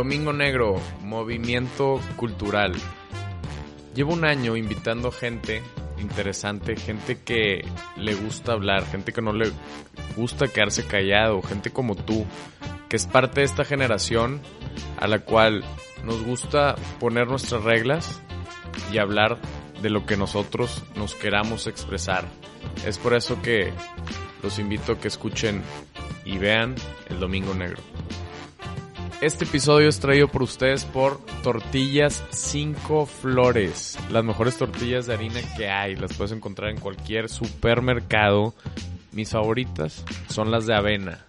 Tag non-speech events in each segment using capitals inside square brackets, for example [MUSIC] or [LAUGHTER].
Domingo Negro, movimiento cultural. Llevo un año invitando gente interesante, gente que le gusta hablar, gente que no le gusta quedarse callado, gente como tú, que es parte de esta generación a la cual nos gusta poner nuestras reglas y hablar de lo que nosotros nos queramos expresar. Es por eso que los invito a que escuchen y vean el Domingo Negro. Este episodio es traído por ustedes por Tortillas 5 Flores. Las mejores tortillas de harina que hay. Las puedes encontrar en cualquier supermercado. Mis favoritas son las de avena.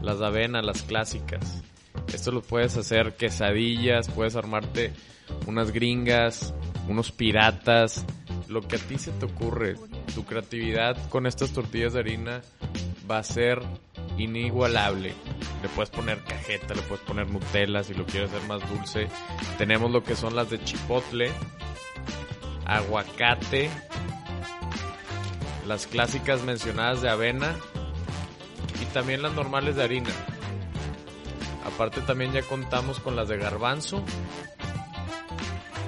Las de avena, las clásicas. Esto lo puedes hacer quesadillas, puedes armarte unas gringas, unos piratas, lo que a ti se te ocurre. Tu creatividad con estas tortillas de harina va a ser inigualable. Le puedes poner cajeta, le puedes poner Nutella si lo quieres hacer más dulce. Tenemos lo que son las de chipotle, aguacate, las clásicas mencionadas de avena y también las normales de harina. Aparte también ya contamos con las de garbanzo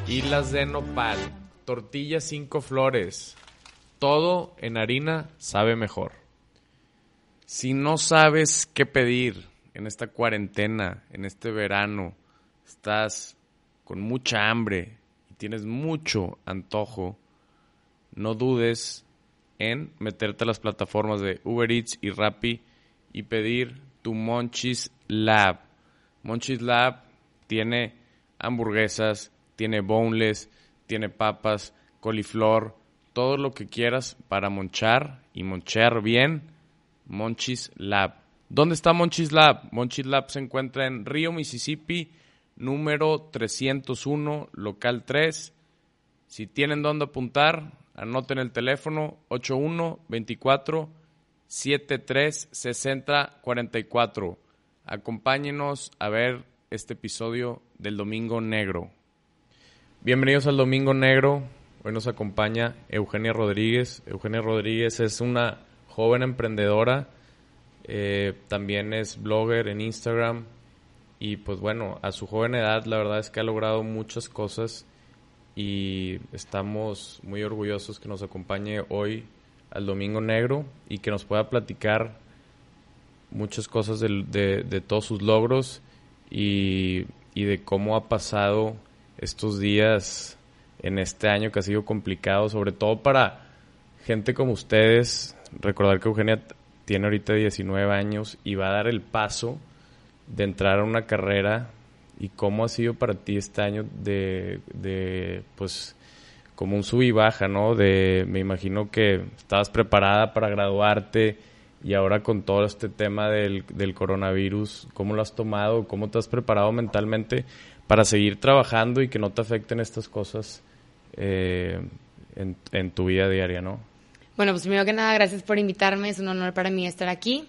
y las de nopal. Tortillas cinco flores. Todo en harina sabe mejor. Si no sabes qué pedir en esta cuarentena, en este verano, estás con mucha hambre y tienes mucho antojo, no dudes en meterte a las plataformas de Uber Eats y Rappi y pedir tu Monchis Lab. Monchis Lab tiene hamburguesas, tiene boneless, tiene papas, coliflor, todo lo que quieras para monchar y monchar bien Monchis Lab. ¿Dónde está Monchis Lab? Monchis Lab se encuentra en Río, Mississippi, número 301, local 3. Si tienen dónde apuntar, anoten el teléfono 8124 73 60 44. Acompáñenos a ver este episodio del Domingo Negro. Bienvenidos al Domingo Negro. Hoy nos acompaña Eugenia Rodríguez. Eugenia Rodríguez es una joven emprendedora, eh, también es blogger en Instagram y pues bueno, a su joven edad la verdad es que ha logrado muchas cosas y estamos muy orgullosos que nos acompañe hoy al Domingo Negro y que nos pueda platicar muchas cosas de, de, todos sus logros y, y de cómo ha pasado estos días en este año que ha sido complicado, sobre todo para gente como ustedes, recordar que Eugenia tiene ahorita 19 años y va a dar el paso de entrar a una carrera y cómo ha sido para ti este año de, de pues como un sub y baja, ¿no? De me imagino que estabas preparada para graduarte y ahora con todo este tema del, del coronavirus, ¿cómo lo has tomado? ¿Cómo te has preparado mentalmente para seguir trabajando y que no te afecten estas cosas eh, en, en tu vida diaria, ¿no? Bueno, pues primero que nada, gracias por invitarme, es un honor para mí estar aquí.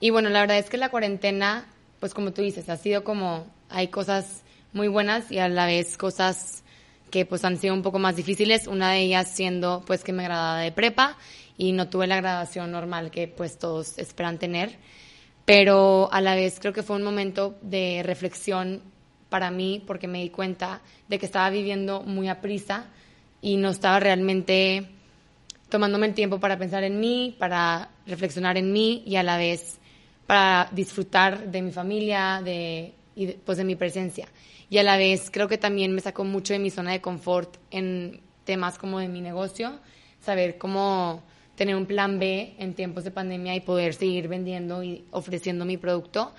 Y bueno, la verdad es que la cuarentena, pues como tú dices, ha sido como, hay cosas muy buenas y a la vez cosas que pues han sido un poco más difíciles, una de ellas siendo pues que me graduaba de prepa y no tuve la graduación normal que pues todos esperan tener, pero a la vez creo que fue un momento de reflexión para mí porque me di cuenta de que estaba viviendo muy a prisa y no estaba realmente tomándome el tiempo para pensar en mí, para reflexionar en mí y a la vez para disfrutar de mi familia, de, y pues de mi presencia. Y a la vez creo que también me sacó mucho de mi zona de confort en temas como de mi negocio, saber cómo tener un plan B en tiempos de pandemia y poder seguir vendiendo y ofreciendo mi producto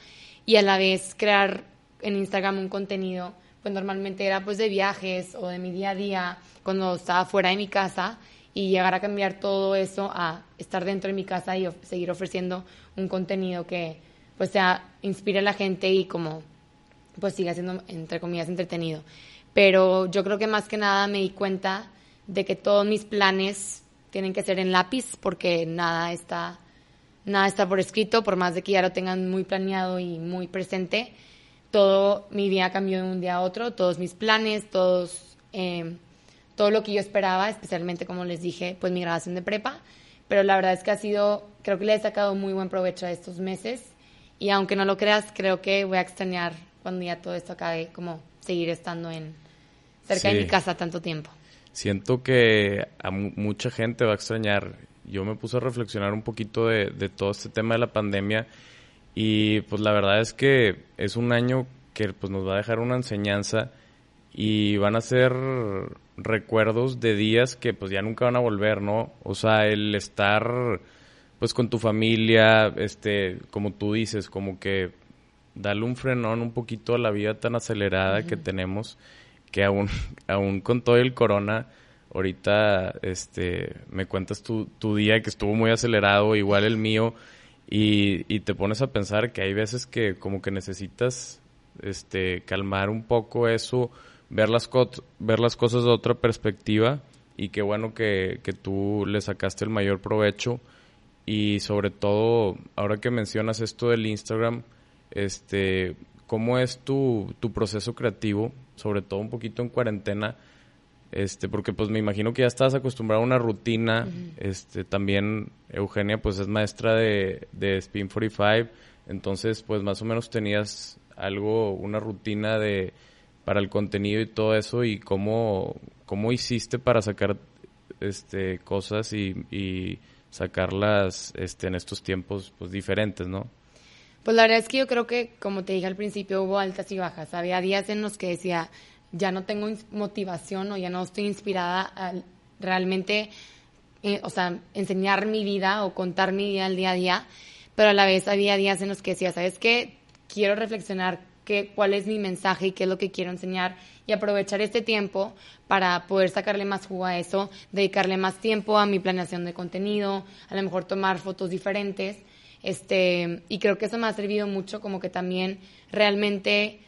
y a la vez crear en Instagram un contenido, pues normalmente era pues de viajes o de mi día a día cuando estaba fuera de mi casa y llegar a cambiar todo eso a estar dentro de mi casa y seguir ofreciendo un contenido que pues sea inspire a la gente y como pues siga siendo entre comillas entretenido. Pero yo creo que más que nada me di cuenta de que todos mis planes tienen que ser en lápiz porque nada está nada está por escrito, por más de que ya lo tengan muy planeado y muy presente. Todo mi vida cambió de un día a otro, todos mis planes, todos eh, todo lo que yo esperaba, especialmente como les dije, pues mi grabación de prepa, pero la verdad es que ha sido, creo que le he sacado muy buen provecho a estos meses y aunque no lo creas, creo que voy a extrañar cuando ya todo esto acabe, como seguir estando en cerca de mi casa tanto tiempo. Siento que a mucha gente va a extrañar. Yo me puse a reflexionar un poquito de, de todo este tema de la pandemia y pues la verdad es que es un año que pues nos va a dejar una enseñanza y van a ser recuerdos de días que pues ya nunca van a volver, ¿no? O sea, el estar pues con tu familia, este, como tú dices, como que darle un frenón un poquito a la vida tan acelerada que tenemos, que aún, [LAUGHS] aún con todo el corona, ahorita este, me cuentas tu, tu día que estuvo muy acelerado, igual el mío, y, y te pones a pensar que hay veces que como que necesitas este, calmar un poco eso, ver las, ver las cosas de otra perspectiva y qué bueno que, que tú le sacaste el mayor provecho. Y sobre todo, ahora que mencionas esto del Instagram, este, ¿cómo es tu, tu proceso creativo? Sobre todo un poquito en cuarentena, este, porque pues me imagino que ya estás acostumbrado a una rutina, este, también Eugenia pues es maestra de, de Spin 45, entonces pues más o menos tenías algo, una rutina de para el contenido y todo eso y cómo, cómo hiciste para sacar este cosas y, sacarlas este en estos tiempos pues diferentes, ¿no? Pues la verdad es que yo creo que como te dije al principio hubo altas y bajas, había días en los que decía, ya no tengo motivación o ya no estoy inspirada realmente eh, o sea, enseñar mi vida o contar mi vida al día a día, pero a la vez había días en los que decía, ¿sabes qué? Quiero reflexionar qué, cuál es mi mensaje y qué es lo que quiero enseñar y aprovechar este tiempo para poder sacarle más jugo a eso, dedicarle más tiempo a mi planeación de contenido, a lo mejor tomar fotos diferentes. Este, y creo que eso me ha servido mucho como que también realmente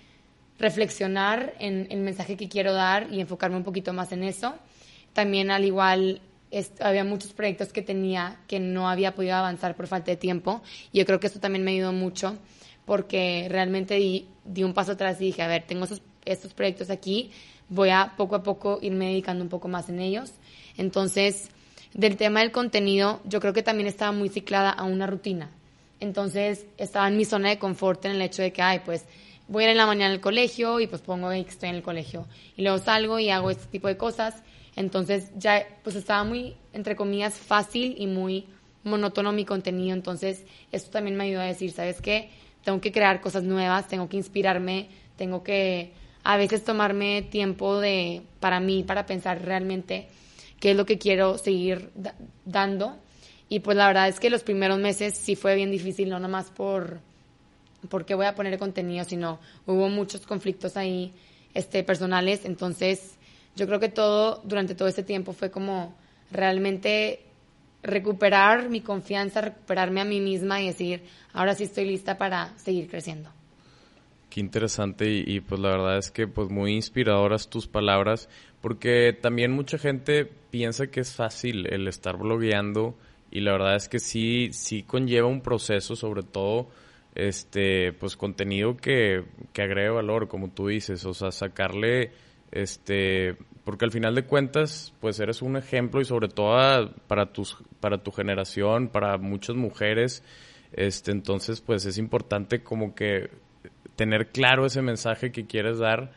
reflexionar en el mensaje que quiero dar y enfocarme un poquito más en eso. También al igual había muchos proyectos que tenía que no había podido avanzar por falta de tiempo y yo creo que eso también me ayudó mucho porque realmente di, di un paso atrás y dije, a ver, tengo estos proyectos aquí, voy a poco a poco irme dedicando un poco más en ellos. Entonces, del tema del contenido, yo creo que también estaba muy ciclada a una rutina. Entonces, estaba en mi zona de confort en el hecho de que, ay, pues voy a ir en la mañana al colegio y pues pongo que estoy en el colegio. Y luego salgo y hago este tipo de cosas. Entonces, ya, pues estaba muy, entre comillas, fácil y muy monótono mi contenido. Entonces, esto también me ayudó a decir, ¿sabes qué? Tengo que crear cosas nuevas, tengo que inspirarme, tengo que a veces tomarme tiempo de para mí, para pensar realmente qué es lo que quiero seguir dando. Y pues la verdad es que los primeros meses sí fue bien difícil, no nomás por porque voy a poner contenido, sino hubo muchos conflictos ahí este personales, entonces yo creo que todo durante todo ese tiempo fue como realmente recuperar mi confianza, recuperarme a mí misma y decir, ahora sí estoy lista para seguir creciendo. Qué interesante y, pues la verdad es que pues muy inspiradoras tus palabras porque también mucha gente piensa que es fácil el estar blogueando y la verdad es que sí sí conlleva un proceso sobre todo este pues contenido que, que agregue valor como tú dices o sea sacarle este porque al final de cuentas pues eres un ejemplo y sobre todo para tus para tu generación para muchas mujeres este entonces pues es importante como que tener claro ese mensaje que quieres dar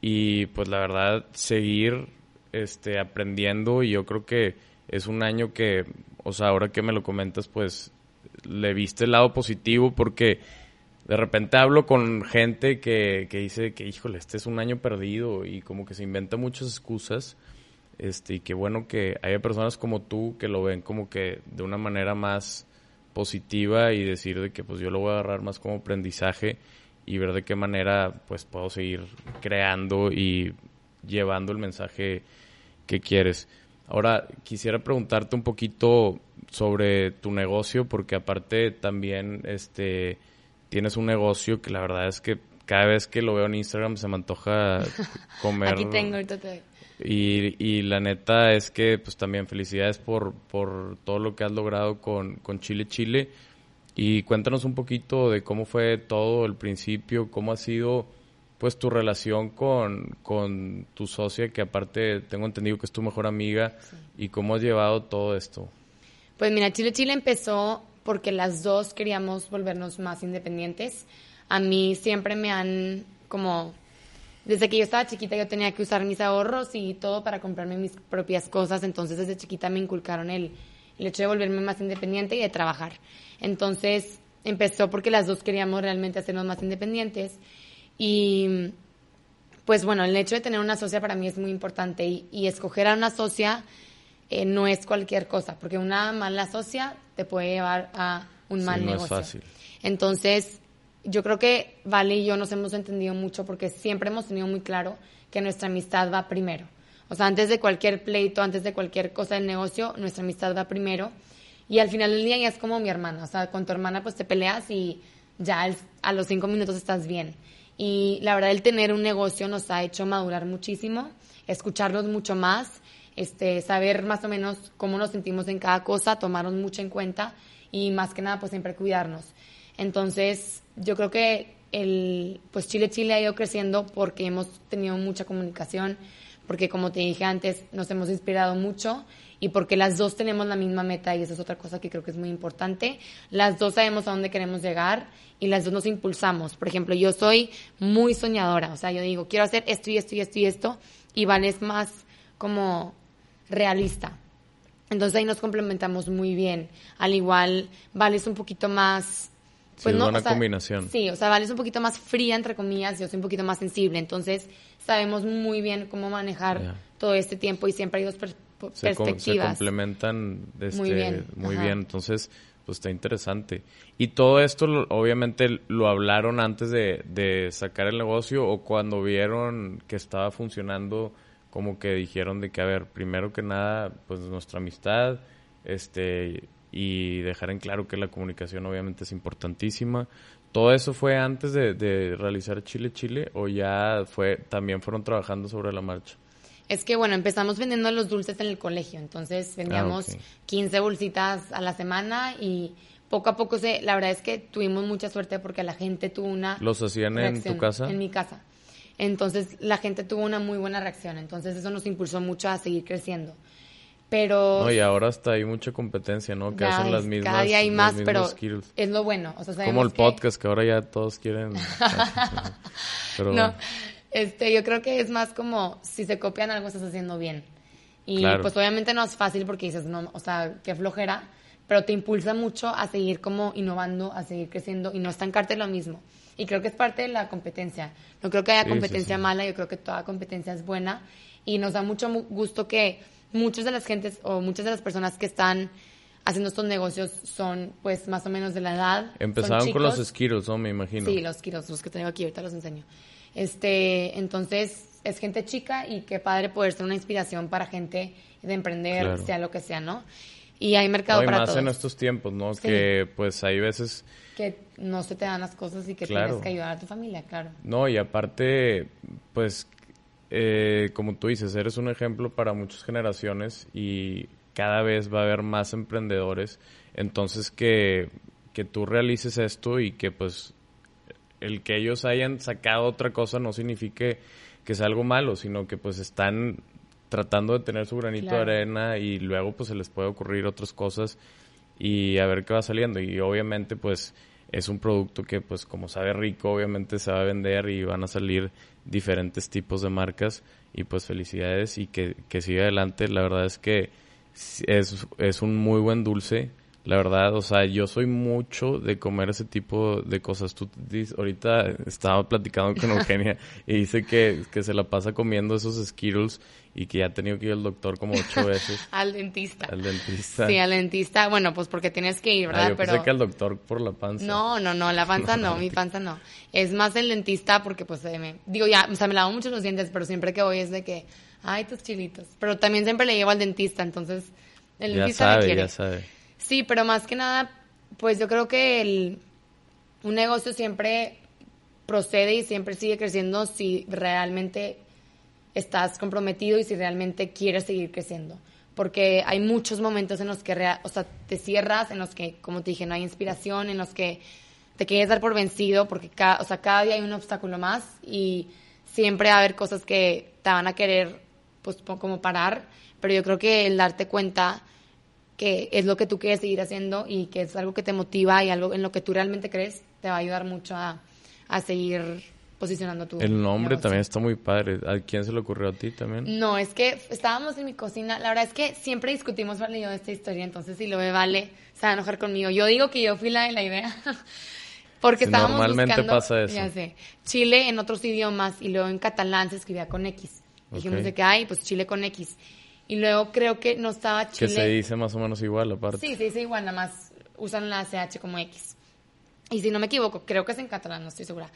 y pues la verdad seguir este aprendiendo y yo creo que es un año que o sea ahora que me lo comentas pues le viste el lado positivo porque de repente hablo con gente que, que dice que, híjole, este es un año perdido y como que se inventa muchas excusas. Este, y qué bueno que haya personas como tú que lo ven como que de una manera más positiva y decir de que pues yo lo voy a agarrar más como aprendizaje y ver de qué manera pues puedo seguir creando y llevando el mensaje que quieres. Ahora quisiera preguntarte un poquito sobre tu negocio porque aparte también este tienes un negocio que la verdad es que cada vez que lo veo en Instagram se me antoja [LAUGHS] comer. Aquí tengo, ahorita te... Y, y la neta es que pues también felicidades por, por todo lo que has logrado con, con Chile Chile. Y cuéntanos un poquito de cómo fue todo el principio, cómo ha sido pues tu relación con, con tu socia, que aparte tengo entendido que es tu mejor amiga, y cómo has llevado todo esto. Pues mira, Chile Chile empezó porque las dos queríamos volvernos más independientes. A mí siempre me han como desde que yo estaba chiquita yo tenía que usar mis ahorros y todo para comprarme mis propias cosas, entonces desde chiquita me inculcaron el, el hecho de volverme más independiente y de trabajar. Entonces empezó porque las dos queríamos realmente hacernos más independientes y pues bueno, el hecho de tener una socia para mí es muy importante y, escoger a una socia eh, no es cualquier cosa, porque una mala socia te puede llevar a un mal negocio. Es fácil. Entonces, yo creo que Vale y yo nos hemos entendido mucho porque siempre hemos tenido muy claro que nuestra amistad va primero. O sea, antes de cualquier pleito, antes de cualquier cosa del negocio, nuestra amistad va primero. Y al final del día ya es como mi hermana. O sea, con tu hermana pues te peleas y ya a los cinco minutos estás bien. Y la verdad el tener un negocio nos ha hecho madurar muchísimo, escucharnos mucho más, este, saber más o menos cómo nos sentimos en cada cosa, tomarnos mucho en cuenta y más que nada pues siempre cuidarnos. Entonces, yo creo que el pues Chile Chile ha ido creciendo porque hemos tenido mucha comunicación, porque como te dije antes, nos hemos inspirado mucho y porque las dos tenemos la misma meta y esa es otra cosa que creo que es muy importante. Las dos sabemos a dónde queremos llegar y las dos nos impulsamos. Por ejemplo, yo soy muy soñadora, o sea, yo digo, quiero hacer esto y esto y esto y esto y Van es más como realista. Entonces ahí nos complementamos muy bien. Al igual, Vale es un poquito más pues sí, no, una combinación. Sí, o sea, Vale es un poquito más fría, entre comillas, yo soy un poquito más sensible. Entonces, sabemos muy bien cómo manejar todo este tiempo y siempre hay dos perspectivas. Se complementan este, muy bien. Muy bien. Entonces, pues está interesante. Y todo esto, obviamente, lo hablaron antes de, de sacar el negocio o cuando vieron que estaba funcionando, como que dijeron de que, a ver, primero que nada, pues nuestra amistad, este y dejar en claro que la comunicación obviamente es importantísima. ¿Todo eso fue antes de, realizar Chile Chile o ya fue también fueron trabajando sobre la marcha? Es que bueno, empezamos vendiendo los dulces en el colegio, entonces vendíamos 15 ah, bolsitas a la semana y poco a poco se, la verdad es que tuvimos mucha suerte porque la gente tuvo una ¿Los hacían en tu casa? En mi casa. Entonces la gente tuvo una muy buena reacción, entonces eso nos impulsó mucho a seguir creciendo. Pero... No, y ahora hasta hay mucha competencia, ¿no? Que hacen las mismas. Cada día hay más, pero es lo bueno. Como el podcast, que ahora ya todos quieren. [LAUGHS] pero... No, este, yo creo que es más como si se copian algo, estás haciendo bien. Y pues obviamente no es fácil porque dices, no, o sea, qué flojera, pero te impulsa mucho a seguir como innovando, a seguir creciendo y no estancarte lo mismo. Y creo que es parte de la competencia. No creo que haya competencia mala, yo creo que toda competencia es buena y nos da mucho gusto que muchas de las gentes o muchas de las personas que están haciendo estos negocios son pues más o menos de la edad. Empezaron con los Skittles, ¿no? Me imagino. Sí, los Skittles, los que tengo aquí, ahorita los enseño. Este, entonces es gente chica y qué padre poder ser una inspiración para gente de emprender, sea lo que sea, ¿no? Y hay mercado no, y más en estos tiempos, ¿no? Que pues hay veces que no se te dan las cosas y que tienes que ayudar a tu familia, claro. No, y aparte pues eh, como tú dices, eres un ejemplo para muchas generaciones y cada vez va a haber más emprendedores. Entonces que, que tú realices esto y que pues el que ellos hayan sacado otra cosa no signifique que sea algo malo, sino que pues están tratando de tener su granito de arena y luego pues se les puede ocurrir otras cosas y a ver qué va saliendo. Y obviamente pues es un producto que pues como sabe rico obviamente se va a vender y van a salir diferentes tipos de marcas y pues felicidades y que, que siga adelante. La verdad es que es, es un muy buen dulce la verdad, o sea, yo soy mucho de comer ese tipo de cosas. Tú dices, ahorita estaba platicando con [LAUGHS] Eugenia y dice que, que se la pasa comiendo esos Skittles y que ya ha tenido que ir al doctor como ocho [LAUGHS] veces. al dentista. Al dentista. Sí, al dentista. Bueno, pues porque tienes que ir, ¿verdad? Ah, yo pensé que al doctor por la panza. No, no, no, la panza [LAUGHS] no, mi panza no. Es más el dentista porque pues me... Digo, ya, o sea, me lavo mucho los dientes, pero siempre que voy es de que, ay, tus chilitos. Pero también siempre le llevo al dentista, entonces el dentista sabe, quiere. Ya sabe. Sí, pero más que nada, pues yo creo que el, un negocio siempre procede y siempre sigue creciendo si realmente estás comprometido y si realmente quieres seguir creciendo. Porque hay muchos momentos en los que o sea, te cierras, en los que, como te dije, no hay inspiración, en los que te quieres dar por vencido, porque cada, o sea, cada día hay un obstáculo más y siempre va a haber cosas que te van a querer pues como parar, pero yo creo que el darte cuenta que es lo que tú quieres seguir haciendo y que es algo que te motiva y algo en lo que tú realmente crees, te va a ayudar mucho a, a seguir posicionando tu El nombre negocio. también está muy padre. ¿A quién se le ocurrió a ti también? No, es que estábamos en mi cocina. La verdad es que siempre discutimos Vale y yo de esta historia. Entonces, si lo ve Vale, se va a enojar conmigo. Yo digo que yo fui la de la idea. [LAUGHS] Porque Sí, estábamos normalmente buscando, pasa eso. ya sé, Chile en otros idiomas y luego en catalán se escribía con X. Dijimos de que hay, pues Chile con X. Y luego creo que no estaba Que Chile. se dice más o menos igual, aparte. Sí, se dice igual, nada más usan la CH como X. Y si no me equivoco, creo que es en catalán, no estoy segura.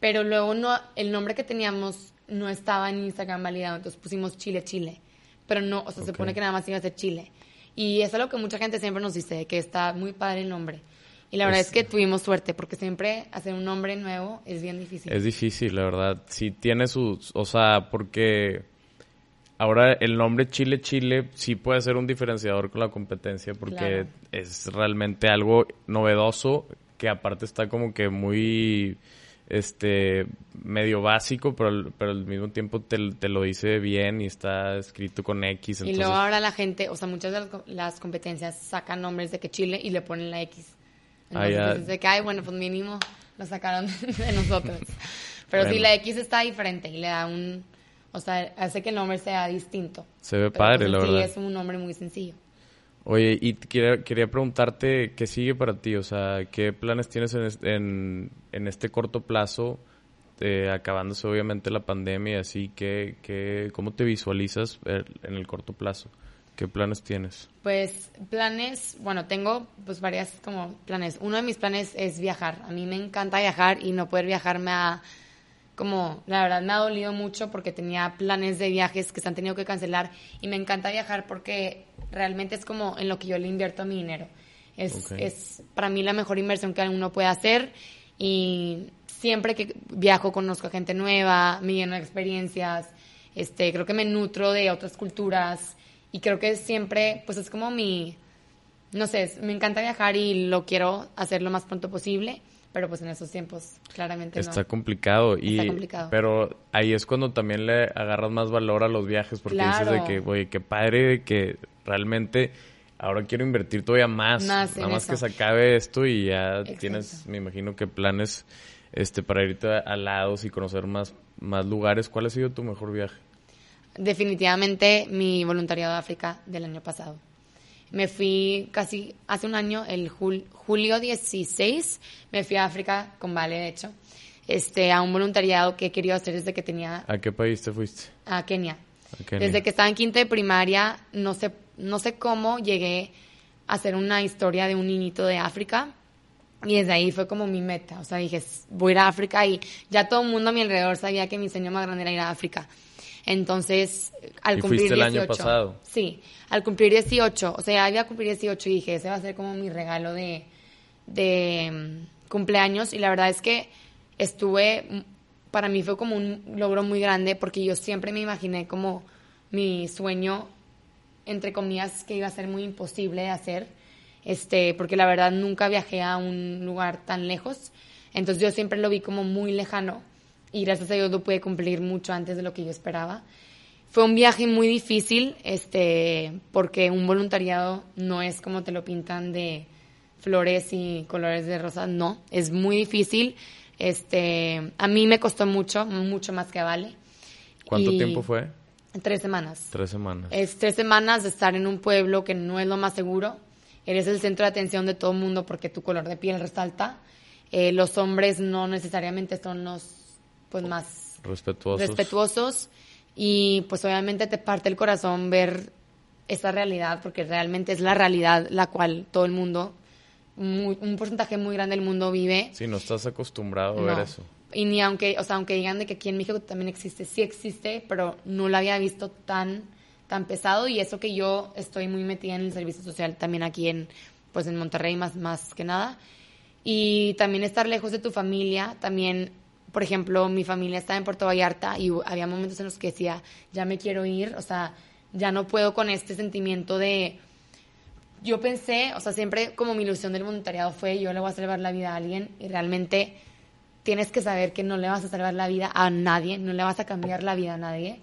Pero luego no, el nombre que teníamos no estaba en Instagram validado, entonces pusimos Chile, Chile. Pero no, o sea, se Ok. supone que nada más iba a ser Chile. Y es algo que mucha gente siempre nos dice, que está muy padre el nombre. Y la verdad Es- es que tuvimos suerte, porque siempre hacer un nombre nuevo es bien difícil. Es difícil, la verdad. Sí tiene sus... O sea, porque ahora el nombre Chile Chile sí puede ser un diferenciador con la competencia porque Claro. es realmente algo novedoso que aparte está como que muy este medio básico pero, al- pero al mismo tiempo te, te lo dice bien y está escrito con X y luego ahora la gente, o sea, muchas de las, co- las competencias sacan nombres de que Chile y le ponen la X. Ah, Entonces de que, ay, bueno, pues mínimo lo sacaron [LAUGHS] de nosotros. [LAUGHS] Pero sí, Bueno. la X está diferente y le da un, o sea, hace que el nombre sea distinto. se ve Pero, padre la sí, verdad es un nombre muy sencillo. Oye, y quería, quería preguntarte qué sigue para ti, o sea, qué planes tienes en, es- en, en este corto plazo, eh, acabándose obviamente la pandemia y así, ¿qué, qué, ¿cómo te visualizas eh, en el corto plazo? ¿Qué planes tienes? Pues planes, bueno, tengo pues varias como planes. Uno de mis planes es viajar. A mí me encanta viajar y no poder viajar me ha, como, la verdad me ha dolido mucho porque tenía planes de viajes que se han tenido que cancelar y me encanta viajar porque realmente es como en lo que yo le invierto mi dinero. Es, es para mí la mejor inversión que uno puede hacer y siempre que viajo conozco a gente nueva, me lleno de experiencias, este, creo que me nutro de otras culturas y creo que siempre, pues es como mi, no sé, me encanta viajar y lo quiero hacer lo más pronto posible, pero pues en esos tiempos claramente Está no. complicado. Y, Está complicado. Pero ahí es cuando también le agarras más valor a los viajes porque dices de que, oye, qué padre de que realmente ahora quiero invertir todavía más. Nada más eso. que se acabe esto y ya Exacto. tienes, me imagino que planes este para irte a, a lados y conocer más, más lugares. ¿Cuál ha sido tu mejor viaje? Definitivamente mi voluntariado de África del año pasado. Me fui casi hace un año, el jul- julio 16, me fui a África con Vale, de hecho, este, a un voluntariado que he querido hacer desde que tenía ¿A qué país te fuiste? a Kenia. A Kenia. Desde que estaba en quinto de primaria, no sé, no sé cómo llegué a hacer una historia de un niñito de África. Y desde ahí fue como mi meta. O sea, dije, "S- voy a ir a África y ya todo el mundo a mi alrededor sabía que mi sueño más grande era ir a África. Entonces, al ¿Y cumplir fuiste el 18. año pasado? Sí, al cumplir 18. O sea, iba a cumplir 18 y dije, ese va a ser como mi regalo de, de mm, cumpleaños. Y la verdad es que estuve, mm, para mí fue como un logro muy grande porque yo siempre me imaginé como mi sueño, entre comillas, que iba a ser muy imposible de hacer. Este, porque la verdad nunca viajé a un lugar tan lejos. Entonces yo siempre lo vi como muy lejano. Y gracias a Dios lo pude cumplir mucho antes de lo que yo esperaba. Fue un viaje muy difícil, este, porque un voluntariado no es como te lo pintan de flores y colores de rosa, no, es muy difícil. Este, a mí me costó mucho, mucho más que a Vale. ¿Cuánto Y tiempo fue? Tres semanas. Tres semanas. Es tres semanas de estar en un pueblo que no es lo más seguro. Eres el centro de atención de todo el mundo porque tu color de piel resalta. Eh, los hombres no necesariamente son los pues más Respetuosos. respetuosos y pues obviamente te parte el corazón ver esa realidad porque realmente es la realidad la cual todo el mundo, muy- un porcentaje muy grande del mundo vive. Sí, no estás acostumbrado a ver No. eso. Y ni aunque, o sea, aunque digan de que aquí en México también existe, sí existe, pero no lo había visto tan, tan pesado y eso que yo estoy muy metida en el servicio social también aquí en, pues en Monterrey más, más que nada. Y también estar lejos de tu familia, también, por ejemplo, mi familia está en Puerto Vallarta y había momentos en los que decía, ya me quiero ir, o sea, ya no puedo con este sentimiento de, yo pensé, o sea, siempre como mi ilusión del voluntariado fue, yo le voy a salvar la vida a alguien y realmente tienes que saber que no le vas a salvar la vida a nadie, no le vas a cambiar la vida a nadie,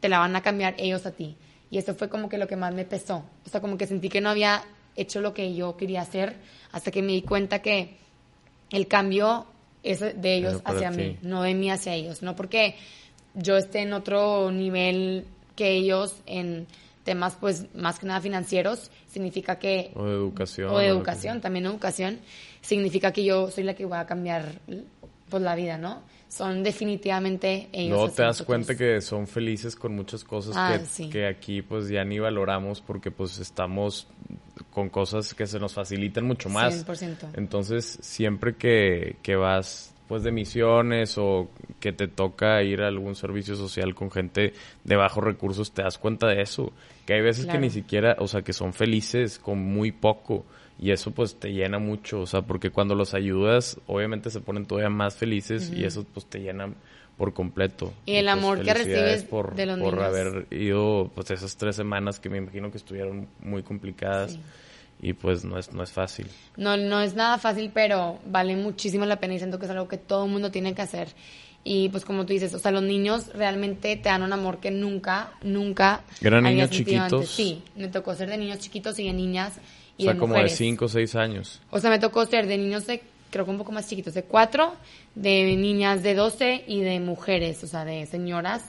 te la van a cambiar ellos a ti. Y eso fue como que lo que más me pesó. O sea, como que sentí que no había hecho lo que yo quería hacer hasta que me di cuenta que el cambio es de ellos hacia ti. mí, no de mí hacia ellos. No porque yo esté en otro nivel que ellos en temas, pues, más que nada financieros, significa que... O de educación. O de educación, también educación, significa que yo soy la que voy a cambiar, pues, la vida, ¿no? Son definitivamente ellos. Hacia te das cuenta que son felices con muchas cosas Ah, que, sí. que aquí pues ya ni valoramos porque pues estamos con cosas que se nos facilitan mucho más. 100%. Entonces, siempre que, que vas pues de misiones o que te toca ir a algún servicio social con gente de bajos recursos, te das cuenta de eso. Que hay veces Claro. que ni siquiera, o sea, que son felices con muy poco. Y eso pues te llena mucho, o sea, porque cuando los ayudas, obviamente se ponen todavía más felices y eso pues te llena por completo. Y el pues, amor que recibes por, de los por niños. haber ido pues esas tres semanas que me imagino que estuvieron muy complicadas Sí. y pues no es, no es fácil. No, no es nada fácil, pero vale muchísimo la pena y siento que es algo que todo el mundo tiene que hacer. Y pues como tú dices, o sea, los niños realmente te dan un amor que nunca, nunca ¿Eran niños chiquitos? antes. Sí, me tocó ser de niños chiquitos y de niñas y o sea, de como de mujeres. 5 o 6 años. O sea, me tocó ser de niños de, creo que un poco más chiquitos, de 4, de niñas de 12 y de mujeres, o sea, de señoras.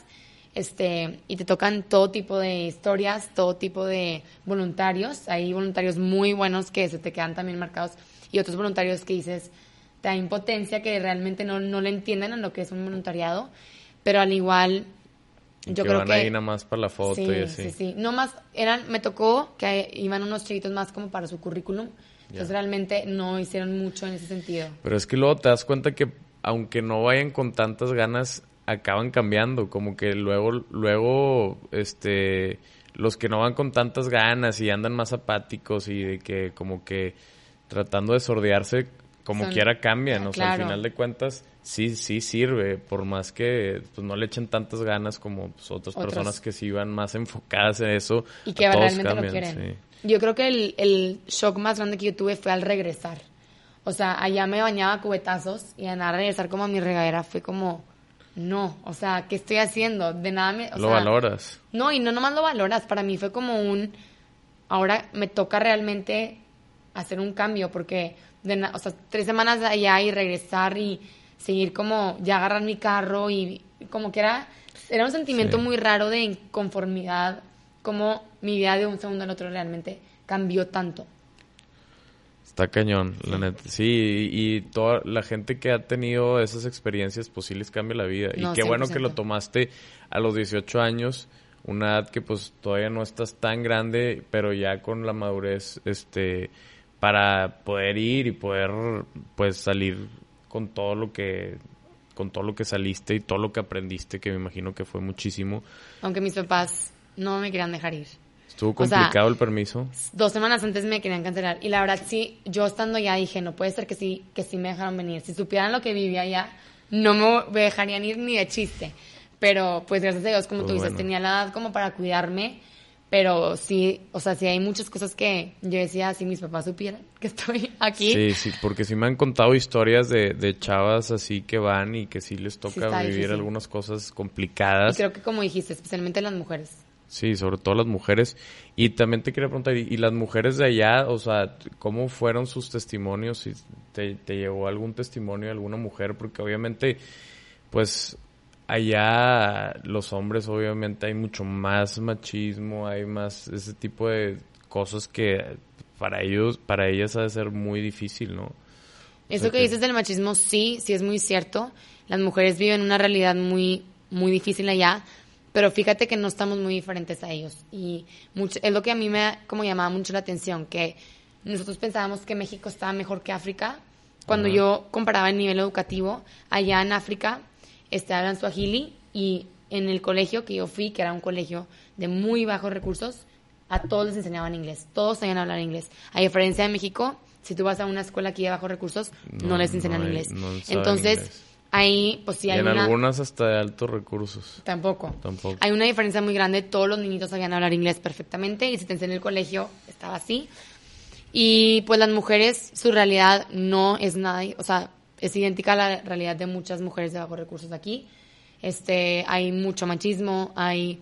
Este, y te tocan todo tipo de historias, todo tipo de voluntarios. Hay voluntarios muy buenos que se te quedan también marcados y otros voluntarios que dices, te da impotencia, que realmente no, no le entienden a lo que es un voluntariado, pero al igual, yo que creo van que... ahí nada más para la foto sí, y así. Sí, sí. No más, eran, me tocó que iban unos chiquitos más como para su currículum. Entonces realmente no hicieron mucho en ese sentido. Pero es que luego te das cuenta que aunque no vayan con tantas ganas, acaban cambiando. Como que luego, luego, este, los que no van con tantas ganas y andan más apáticos y de que como que tratando de sordearse, como Son- quiera cambian. O sea, al claro. final de cuentas, sí, sí sirve, por más que pues, no le echen tantas ganas como pues, otras Otros. personas que sí van más enfocadas en eso. Y que realmente lo cambian, quieren. sí. Yo creo que el, el shock más grande que yo tuve fue al regresar. O sea, allá me bañaba a cubetazos y a regresar como a mi regadera fue como, no, o sea, ¿qué estoy haciendo? De nada me... o Lo sea, valoras. No, y no nomás lo valoras, para mí fue como un, ahora me toca realmente hacer un cambio, porque, de na- o sea, tres semanas allá y regresar y seguir como, ya agarrar mi carro y como que era, era un sentimiento Sí. muy raro de inconformidad, como mi vida de un segundo al otro realmente cambió tanto. Está cañón, la neta. Sí, y, toda la gente que ha tenido esas experiencias, pues sí les cambia la vida. No, y qué bueno que lo 100%. tomaste a los 18 años, una edad que pues todavía no estás tan grande, pero ya con la madurez, este, para poder ir y poder, pues salir con todo lo que, con todo lo que saliste y todo lo que aprendiste, que me imagino que fue muchísimo. Aunque mis papás no me querían dejar ir. Estuvo O sea, complicado el permiso. dos semanas antes me querían cancelar y la verdad sí yo estando ya dije no puede ser que sí que sí me dejaron venir si supieran lo que vivía allá no me dejarían ir ni de chiste pero pues gracias a Dios como Pues tú dices bueno. tenía la edad como para cuidarme pero sí o sea sí hay muchas cosas que yo decía si mis papás supieran [LAUGHS] que estoy aquí Sí, sí, porque sí me han contado historias de, de chavas así que van y que sí les toca vivir difícil. algunas cosas y complicadas. creo que como dijiste especialmente las mujeres Sí, sobre todo las mujeres. Y también te quería preguntar, ¿y, y las mujeres de allá, o sea, cómo fueron sus testimonios? Si te, te llegó algún testimonio de alguna mujer, porque obviamente, pues allá los hombres obviamente hay mucho más machismo, hay más ese tipo de cosas que para ellos, para ellas ha de ser muy difícil, ¿no? Eso que que- dices del machismo, sí, sí es muy cierto. Las mujeres viven una realidad muy, muy difícil allá, pero fíjate que no estamos muy diferentes a ellos. Y mucho, es lo que a mí me como llamaba mucho la atención, que nosotros pensábamos que México estaba mejor que África. Cuando Ajá. yo comparaba el nivel educativo, allá en África este, hablan Swahili y en el colegio que yo fui, que era un colegio de muy bajos recursos, a todos les enseñaban inglés, todos sabían hablar inglés. A diferencia de México, si tú vas a una escuela aquí de bajos recursos, no, No, les enseñan no hay- inglés. no Entonces, inglés. ahí, pues sí y hay en una... algunas hasta de altos recursos. Tampoco. Tampoco. Hay una diferencia muy grande. Todos los niñitos sabían hablar inglés perfectamente y si te enseñé en el colegio estaba así. Y pues las mujeres, su realidad no es nada, o sea, es idéntica a la realidad de muchas mujeres de bajos recursos aquí. Este, hay mucho machismo, hay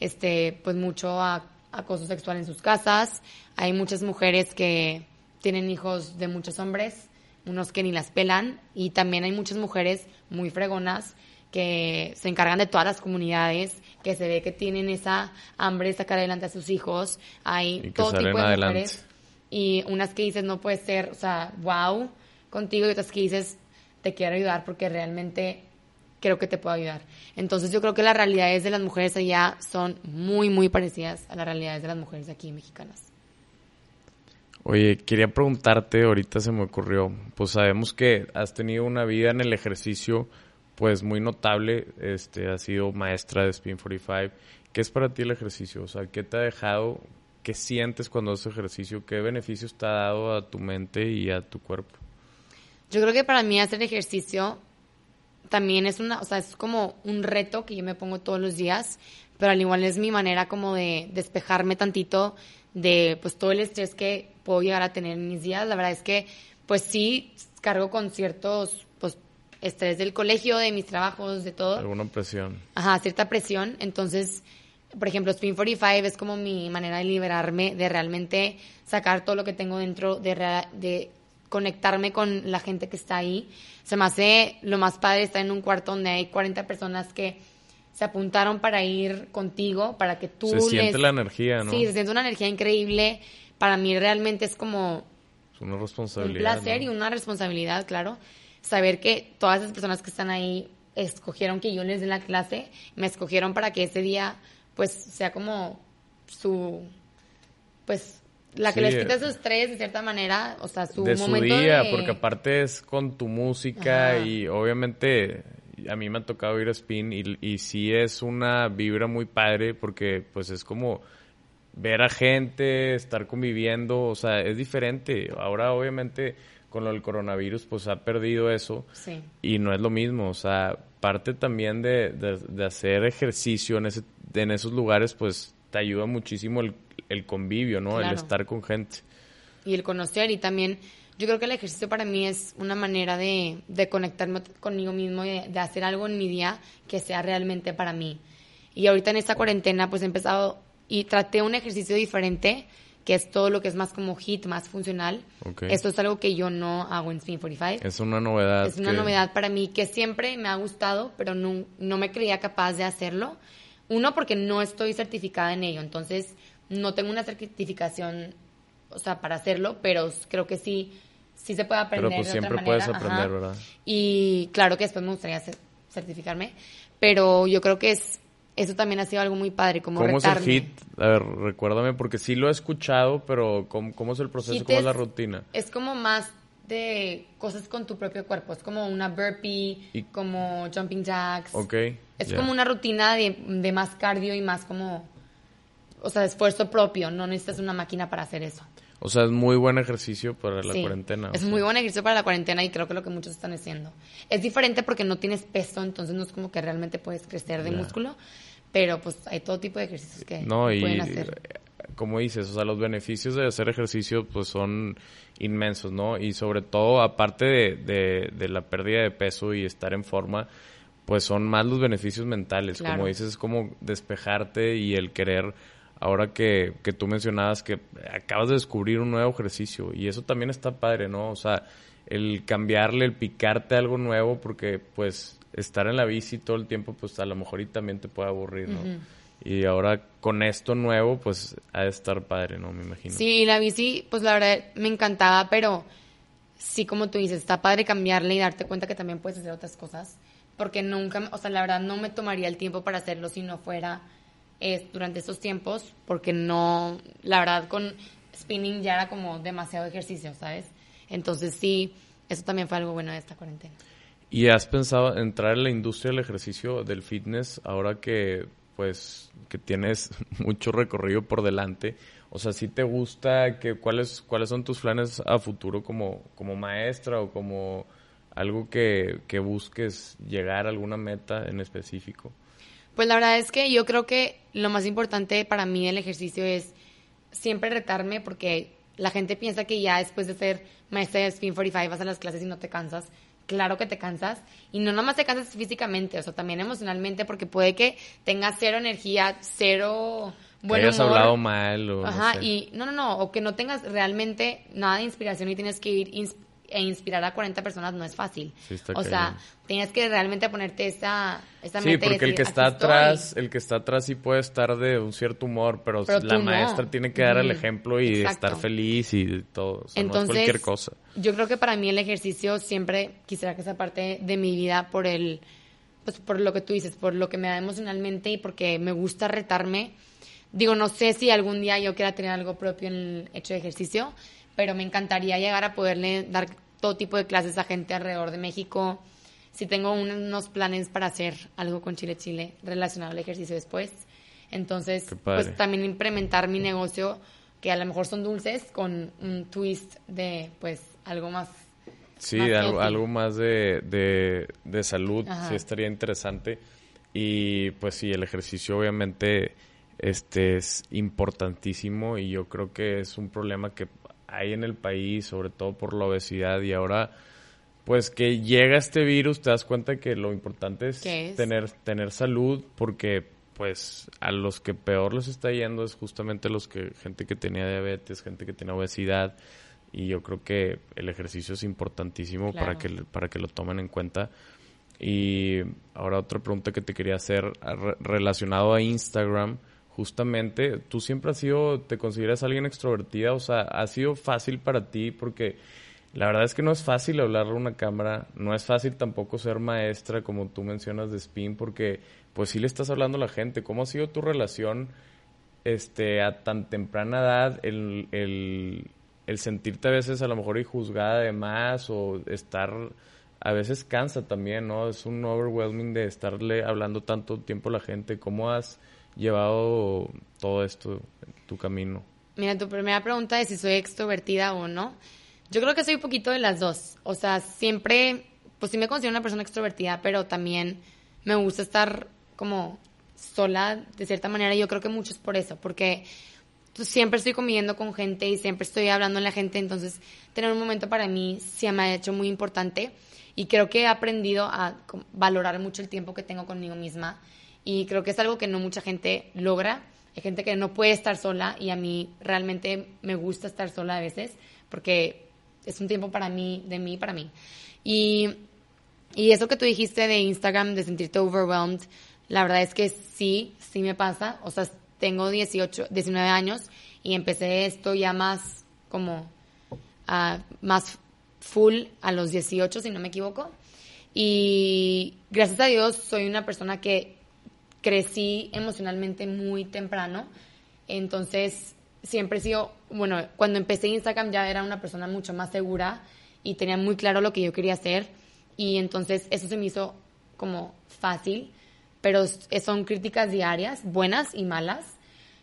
este, pues mucho acoso sexual en sus casas, hay muchas mujeres que tienen hijos de muchos hombres, unos que ni las pelan y también hay muchas mujeres muy fregonas que se encargan de todas las comunidades, que se ve que tienen esa hambre de sacar adelante a sus hijos. Hay todo tipo de adelante. mujeres. Y unas que dices, no puede ser, o sea, wow, contigo, y otras que dices, te quiero ayudar porque realmente creo que te puedo ayudar. Entonces yo creo que las realidades de las mujeres allá son muy, muy parecidas a las realidades de las mujeres aquí mexicanas. Oye, quería preguntarte, ahorita se me ocurrió, pues sabemos que has tenido una vida en el ejercicio pues muy notable, este, has sido maestra de Spin 45. ¿Qué es para ti el ejercicio? O sea, ¿qué te ha dejado? ¿Qué sientes cuando haces ejercicio? ¿Qué beneficios te ha dado a tu mente y a tu cuerpo? Yo creo que para mí hacer ejercicio también es una, o sea, es como un reto que yo me pongo todos los días, pero al igual es mi manera como de despejarme tantito de pues todo el estrés que puedo llegar a tener en mis días. La verdad es que pues sí cargo con ciertos pues estrés del colegio, de mis trabajos, de todo. Alguna presión. Ajá, cierta presión. Entonces, por ejemplo, Spin 45 es como mi manera de liberarme, de realmente sacar todo lo que tengo dentro, de, de conectarme con la gente que está ahí. Se me hace lo más padre estar en un cuarto donde hay 40 personas que se apuntaron para ir contigo, para que tú... Se siente la energía, ¿no? Sí, se siente una energía increíble. Para mí realmente es como... Es una responsabilidad. Un placer y una responsabilidad, claro. Saber que todas esas personas que están ahí escogieron que yo les dé la clase, me escogieron para que ese día, pues, sea como su... Pues la que les quita eh, su estrés de cierta manera, o sea, su de su día, porque aparte es con tu música y obviamente a mí me ha tocado ir a spin y, y sí es una vibra muy padre porque pues es como ver a gente, estar conviviendo, o sea, es diferente. Ahora obviamente con lo del coronavirus pues ha perdido eso y no es lo mismo, o sea, parte también de, de, hacer ejercicio en, ese, en esos lugares pues te ayuda muchísimo el, el convivio, ¿no? El estar con gente. Y el conocer y también yo creo que el ejercicio para mí es una manera de, de conectarme conmigo mismo y de, hacer algo en mi día que sea realmente para mí. Y ahorita en esta cuarentena pues he empezado y traté un ejercicio diferente que es todo lo que es más como hit, más funcional. Esto es algo que yo no hago en 45. Es una novedad. Es una novedad para mí que siempre me ha gustado, pero no, no me creía capaz de hacerlo. Uno, porque no estoy certificada en ello, entonces no tengo una certificación, o sea, para hacerlo, pero creo que sí sí se puede aprender. Pero pues siempre puedes aprender, ¿verdad? Y claro que después me gustaría certificarme, pero yo creo que es eso también ha sido algo muy padre, como ¿Cómo es el HIT? A ver, recuérdame, porque sí lo he escuchado, pero ¿cómo, es el proceso? ¿Cómo es, la rutina? Es como más de cosas con tu propio cuerpo. Es como una burpee, y, como jumping jacks. Ok. Es como una rutina de, de, más cardio y más como, o sea, de esfuerzo propio. No necesitas una máquina para hacer eso. O sea, es muy buen ejercicio para la cuarentena. Es muy buen ejercicio para la cuarentena y creo que lo que muchos están haciendo. Es diferente porque no tienes peso, entonces no es como que realmente puedes crecer de músculo, pero pues hay todo tipo de ejercicios que no, y, hacer. Como dices, o sea, los beneficios de hacer ejercicio pues son inmensos, ¿no? Y sobre todo, aparte de, de, la pérdida de peso y estar en forma, pues son más los beneficios mentales. Como dices, es como despejarte y el querer ahora que, que tú mencionabas que acabas de descubrir un nuevo ejercicio y eso también está padre, ¿no? O sea, el cambiarle, el picarte algo nuevo porque pues estar en la bici todo el tiempo pues a lo mejor y también te puede aburrir, ¿no? Y ahora con esto nuevo pues ha de estar padre, ¿no? Me imagino. Sí, la bici pues la verdad me encantaba, pero sí como tú dices, está padre cambiarle y darte cuenta que también puedes hacer otras cosas porque nunca, o sea, la verdad no me tomaría el tiempo para hacerlo si no fuera durante estos tiempos, porque no, la verdad con spinning ya era como demasiado ejercicio, ¿sabes? Entonces sí, eso también fue algo bueno de esta cuarentena. ¿Y has pensado entrar en la industria del ejercicio, del fitness, ahora que pues que tienes [LAUGHS] mucho recorrido por delante? O sea, si te gusta, que, ¿cuáles, ¿cuáles son tus planes a futuro como, como maestra o como algo que, que busques llegar a alguna meta en específico? Pues la verdad es que yo creo que lo más importante para mí del ejercicio es siempre retarme porque la gente piensa que ya después de ser maestra de Spin 45 vas a las clases y no te cansas. Claro que te cansas y no nada más te cansas físicamente, o sea, también emocionalmente porque puede que tengas cero energía, cero buen que hayas hablado mal o Ajá, y no, no, no, o que no tengas realmente nada de inspiración y tienes que ir e inspirar a 40 personas no es fácil. Sí, o sea, tienes que realmente ponerte esa, esa Sí, porque el que está atrás, el que está atrás sí puede estar de un cierto humor, pero, Pero la no. maestra tiene que dar el ejemplo y Exacto. estar feliz y todo. O sea, no es Entonces, cualquier cosa. yo creo que para mí el ejercicio siempre quisiera que sea parte de mi vida por el, pues por lo que tú dices, por lo que me da emocionalmente y porque me gusta retarme. Digo, no sé si algún día yo quiera tener algo propio en el hecho de ejercicio, pero me encantaría llegar a poderle dar todo tipo de clases a gente alrededor de México. Si tengo un- unos planes para hacer algo con Chile Chile relacionado al ejercicio después. Entonces, pues también implementar mi negocio, que a lo mejor son dulces, con un twist de, pues, algo más. Sí, más algo, algo más de, de, de salud, Ajá. sí estaría interesante. Y pues sí, el ejercicio obviamente este es importantísimo y yo creo que es un problema que hay en el país, sobre todo por la obesidad y ahora pues que llega este virus, te das cuenta que lo importante es, tener tener salud porque pues a los que peor les está yendo es justamente los que gente que tenía diabetes, gente que tenía obesidad y yo creo que el ejercicio es importantísimo para que para que lo tomen en cuenta. Y ahora otra pregunta que te quería hacer re- relacionado a Instagram, justamente, tú siempre has sido, te consideras alguien extrovertida, o sea, ha sido fácil para ti porque la verdad es que no es fácil hablarle a una cámara, no es fácil tampoco ser maestra como tú mencionas de spin porque pues sí le estás hablando a la gente, ¿cómo ha sido tu relación este a tan temprana edad el, el, sentirte a veces a lo mejor y juzgada de más o estar a veces cansa también, ¿no? Es un overwhelming de estarle hablando tanto tiempo a la gente. ¿Cómo has llevado todo esto tu camino? Mira, tu primera pregunta es si soy extrovertida o no. Yo creo que soy un poquito de las dos. O sea, siempre, pues sí me considero una persona extrovertida, pero también me gusta estar como sola de cierta manera. Yo creo que mucho es por eso, porque pues, siempre estoy conviviendo con gente y siempre estoy hablando a la gente, entonces tener un momento para mí sí me ha hecho muy importante y creo que he aprendido a valorar mucho el tiempo que tengo conmigo misma y creo que es algo que no mucha gente logra. Hay gente que no puede estar sola y a mí realmente me gusta estar sola a veces porque es un tiempo para mí, de mí, para mí. Y, y eso que tú dijiste de Instagram, de sentirte overwhelmed, la verdad es que sí, sí me pasa. O sea, tengo 18, 19 años y empecé esto ya más como ah, más full a los 18, si no me equivoco. Y gracias a Dios soy una persona que crecí emocionalmente muy temprano. Entonces, siempre he sido, bueno, cuando empecé Instagram ya era una persona mucho más segura y tenía muy claro lo que yo quería hacer. Y entonces eso se me hizo como fácil, pero s- son críticas diarias, buenas y malas.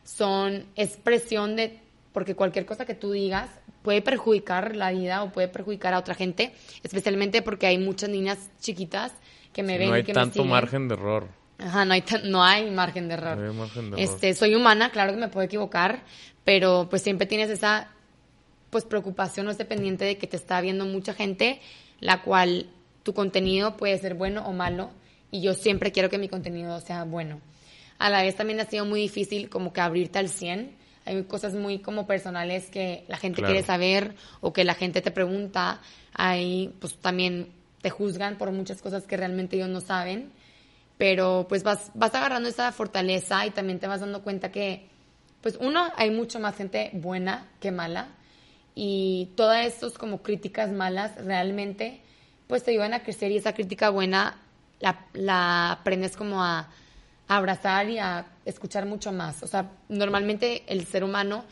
Son expresión de, porque cualquier cosa que tú digas puede perjudicar la vida o puede perjudicar a otra gente, especialmente porque hay muchas niñas chiquitas que me Sí, ven no hay y que me tanto siguen. margen de error. Ajá, no hay, no hay margen de error. No hay margen de error. Este, soy humana, claro que me puedo equivocar, pero pues siempre tienes esa pues preocupación o ese pendiente de que te está viendo mucha gente, la cual tu contenido puede ser bueno o malo, y yo siempre quiero que mi contenido sea bueno. A la vez también ha sido muy difícil como que abrirte al 100. Hay cosas muy como personales que la gente Claro. quiere saber o que la gente te pregunta. Ahí pues también te juzgan por muchas cosas que realmente ellos no saben pero pues vas, vas agarrando esa fortaleza y también te vas dando cuenta que, pues uno, hay mucho más gente buena que mala y todas estas como críticas malas realmente pues te ayudan a crecer y esa crítica buena la, la aprendes como a, a abrazar y a escuchar mucho más. O sea, normalmente el ser humano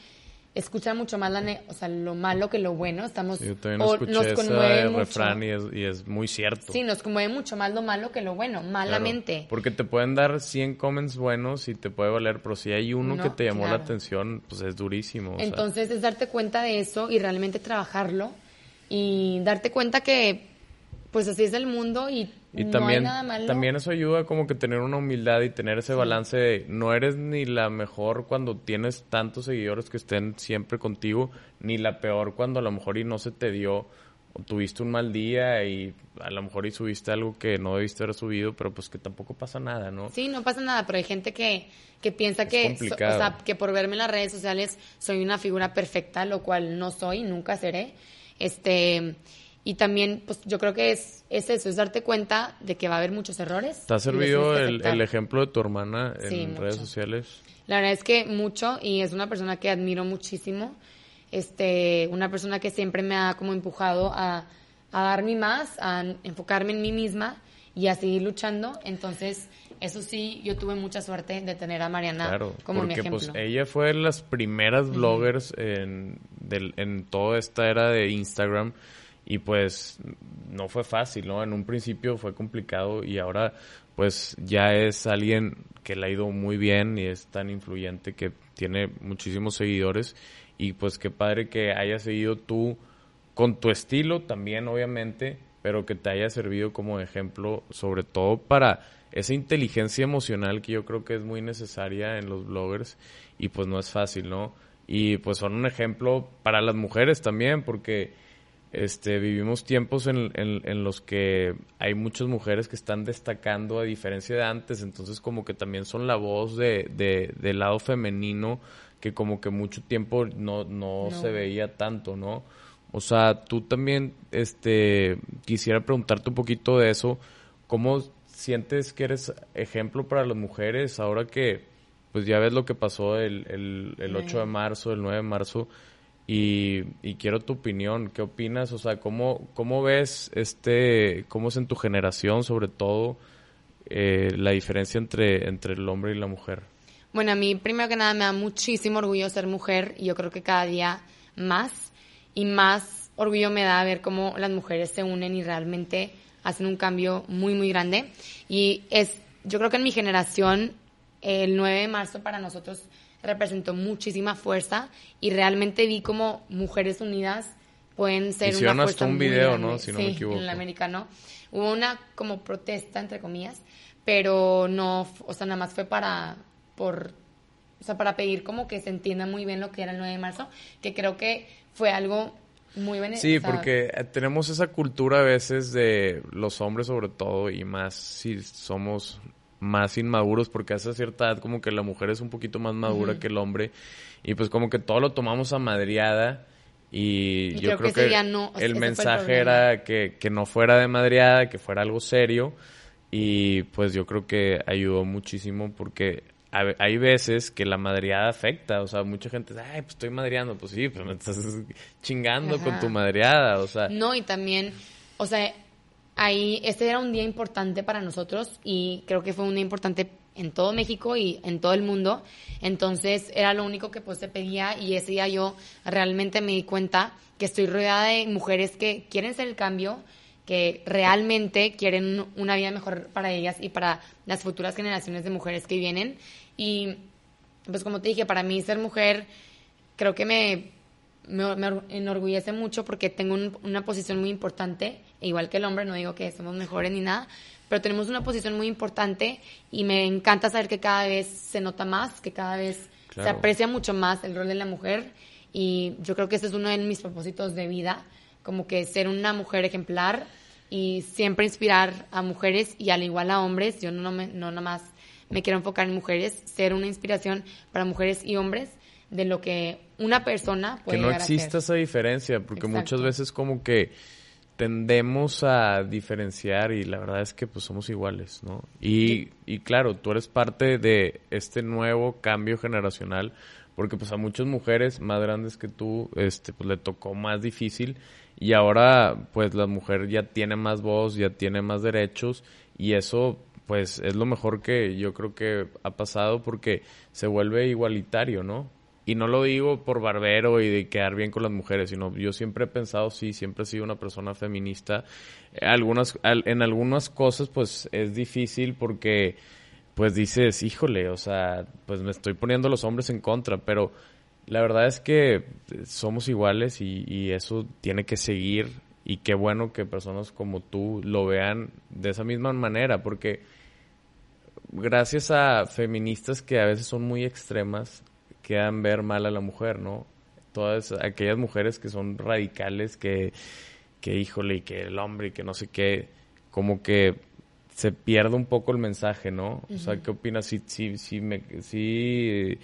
escucha mucho más la ne- o sea, lo malo que lo bueno. Estamos, Yo también o escuché nos conmueve mucho. refrán y es, y es muy cierto. Sí, nos conmueve mucho más lo malo que lo bueno, Claro, malamente. Porque te pueden dar 100 comments buenos y te puede valer, pero si hay uno No, que te llamó la claro. atención, pues es durísimo. o sea. Entonces es darte cuenta de eso y realmente trabajarlo y darte cuenta que pues así es el mundo y, Y no también, también eso ayuda como que tener una humildad y tener ese balance de no eres ni la mejor cuando tienes tantos seguidores que estén siempre contigo, ni la peor cuando a lo mejor y no se te dio o tuviste un mal día y a lo mejor y subiste algo que no debiste haber subido, pero pues que tampoco pasa nada, ¿no? Sí, no pasa nada, pero hay gente que, que piensa que, so- complicado. o sea, que por verme en las redes sociales soy una figura perfecta, lo cual no soy, nunca seré. Este, Y también, pues yo creo que es, es eso, es darte cuenta de que va a haber muchos errores. ¿Te ha servido el, ejemplo de tu hermana en Sí, redes sociales? La verdad es que mucho y es una persona que admiro muchísimo. Este, una persona que siempre me ha como empujado a, a dar mi más, a enfocarme en mí misma y a seguir luchando. Entonces, eso sí, yo tuve mucha suerte de tener a Mariana Claro, como mi porque ejemplo. pues ella fue de las primeras bloggers en, del- en toda esta era de Instagram y pues no fue fácil, ¿no? En un principio fue complicado y ahora pues ya es alguien que le ha ido muy bien y es tan influyente que tiene muchísimos seguidores y pues qué padre que hayas seguido tú con tu estilo también obviamente, pero que te haya servido como ejemplo sobre todo para esa inteligencia emocional que yo creo que es muy necesaria en los bloggers y pues no es fácil, ¿no? Y pues son un ejemplo para las mujeres también porque este vivimos tiempos en, en- en los que hay muchas mujeres que están destacando a diferencia de antes, entonces como que también son la voz de, de- del lado femenino que como que mucho tiempo no, no, No. se veía tanto, ¿no? O sea, tú también, este, quisiera preguntarte un poquito de eso, ¿cómo sientes que eres ejemplo para las mujeres ahora que, pues ya ves lo que pasó el, el, el 8 de marzo, el 9 de marzo, y, y quiero tu opinión, ¿qué opinas? O sea, ¿cómo, cómo ves este, cómo es en tu generación sobre todo eh, la diferencia entre, entre el hombre y la mujer? Bueno, a mí primero que nada me da muchísimo orgullo ser mujer y yo creo que cada día más y más orgullo me da ver cómo las mujeres se unen y realmente hacen un cambio muy muy grande y es yo creo que en mi generación el 9 de marzo para nosotros representó muchísima fuerza y realmente vi como mujeres unidas pueden ser Hicieron una hasta fuerza un muy video, grande. ¿no? Si no Sí, me equivoco. en el americano. Hubo una como protesta, entre comillas, pero no, o sea, nada más fue para, por, o sea, para pedir como que se entienda muy bien lo que era el 9 de marzo, que creo que fue algo muy beneficioso. Sí, porque eh, tenemos esa cultura a veces de los hombres sobre todo y más si somos más inmaduros porque a esa cierta edad como que la mujer es un poquito más madura que el hombre y pues como que todo lo tomamos a madreada y, Y yo creo creo que que, no, el el mensaje problema. era que, que no fuera de madreada, que fuera algo serio y pues yo creo que ayudó muchísimo porque hay veces que la madreada afecta, o sea, mucha gente dice, ay, pues estoy madreando, pues sí, pues me estás [LAUGHS] chingando con Ajá. tu madreada, o sea, No, y también, o sea, ahí, este era un día importante para nosotros y creo que fue un día importante en todo México y en todo el mundo. Entonces era lo único que pues se pedía y ese día yo realmente me di cuenta que estoy rodeada de mujeres que quieren ser el cambio, que realmente quieren una vida mejor para ellas y para las futuras generaciones de mujeres que vienen. Y pues como te dije, para mí ser mujer creo que me, me, me or- enorgullece mucho porque tengo un- una posición muy importante, igual que el hombre, no digo que somos mejores ni nada, pero tenemos una posición muy importante y me encanta saber que cada vez se nota más, que cada vez se aprecia mucho más el rol de la mujer y yo creo que ese es uno de mis propósitos de vida, como que ser una mujer ejemplar y siempre inspirar a mujeres y al igual a hombres, yo no, me, no nada más me quiero enfocar en mujeres, ser una inspiración para mujeres y hombres de lo que una persona puede que no a exista esa diferencia, porque muchas veces como que tendemos a diferenciar y la verdad es que pues somos iguales, ¿no? Y, y claro, tú eres parte de este nuevo cambio generacional, porque pues a muchas mujeres más grandes que tú, este, pues le tocó más difícil y ahora pues la mujer ya tiene más voz, ya tiene más derechos y eso pues es lo mejor que yo creo que ha pasado porque se vuelve igualitario, ¿no? Y no lo digo por barbero y de quedar bien con las mujeres, sino yo siempre he pensado, sí, siempre he sido una persona feminista. Algunas, al- en algunas cosas, pues es difícil porque, pues dices, híjole, o sea, pues me estoy poniendo los hombres en contra, pero la verdad es que somos iguales y, y eso tiene que seguir. Y qué bueno que personas como tú lo vean de esa misma manera, porque gracias a feministas que a veces son muy extremas, quedan ver mal a la mujer, ¿no? Todas aquellas mujeres que son radicales, que, que híjole, y que el hombre, y que no sé qué, como que se pierde un poco el mensaje, ¿no? O sea, ¿qué opinas? Sí, sí, sí, me, sí,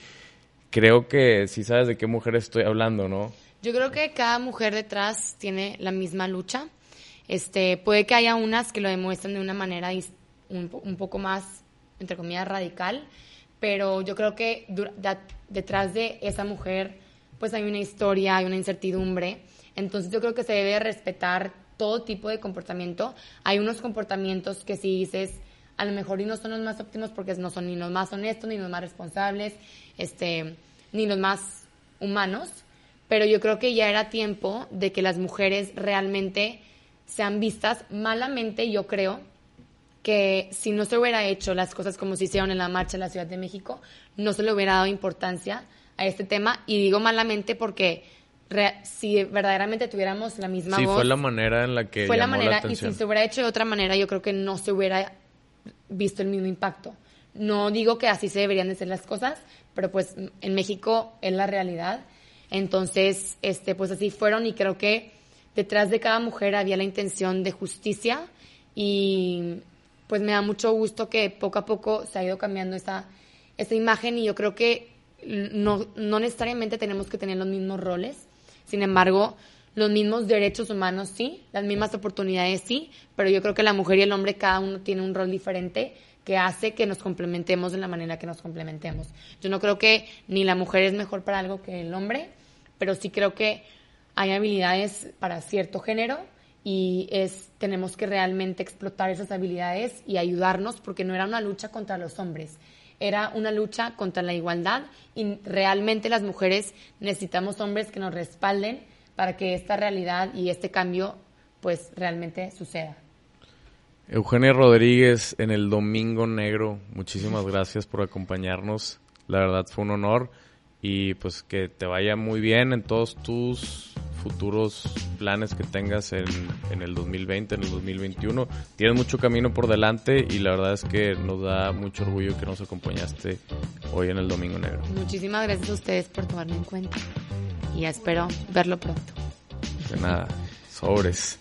creo que sí sabes de qué mujer estoy hablando, ¿no? Yo creo que cada mujer detrás tiene la misma lucha Este, puede que haya unas que lo demuestren de una manera un, un poco más, entre comillas, radical, pero yo creo que detrás de esa mujer pues hay una historia, hay una incertidumbre. Entonces yo creo que se debe respetar todo tipo de comportamiento. Hay unos comportamientos que si dices, a lo mejor y no son los más óptimos porque no son ni los más honestos, ni los más responsables, este, ni los más humanos, pero yo creo que ya era tiempo de que las mujeres realmente sean vistas malamente, yo creo que si no se hubiera hecho las cosas como se hicieron en la marcha en la Ciudad de México, no se le hubiera dado importancia a este tema y digo malamente porque si verdaderamente tuviéramos la misma sí, voz. fue la manera en la que. Fue la manera, y si se hubiera hecho de otra manera, yo creo que no se hubiera visto el mismo impacto. No digo que así se deberían de hacer las cosas, pero pues en México es la realidad. Entonces, este, pues así fueron y creo que detrás de cada mujer había la intención de justicia y pues me da mucho gusto que poco a poco se ha ido cambiando esa, imagen y yo creo que no, no necesariamente tenemos que tener los mismos roles, sin embargo, los mismos derechos humanos sí, las mismas oportunidades sí, pero yo creo que la mujer y el hombre cada uno tiene un rol diferente que hace que nos complementemos de la manera que nos complementemos. Yo no creo que ni la mujer es mejor para algo que el hombre, pero sí creo que hay habilidades para cierto género y es tenemos que realmente explotar esas habilidades y ayudarnos porque no era una lucha contra los hombres, era una lucha contra la igualdad y realmente las mujeres necesitamos hombres que nos respalden para que esta realidad y este cambio pues realmente suceda. Eugenia Rodríguez en el Domingo Negro, muchísimas gracias por acompañarnos. La verdad fue un honor y pues que te vaya muy bien en todos tus futuros planes que tengas en, en, el 2020, en el 2021. Tienes mucho camino por delante y la verdad es que nos da mucho orgullo que nos acompañaste hoy en el Domingo Negro. Muchísimas gracias a ustedes por tomarme en cuenta y espero verlo pronto. De nada, sobres.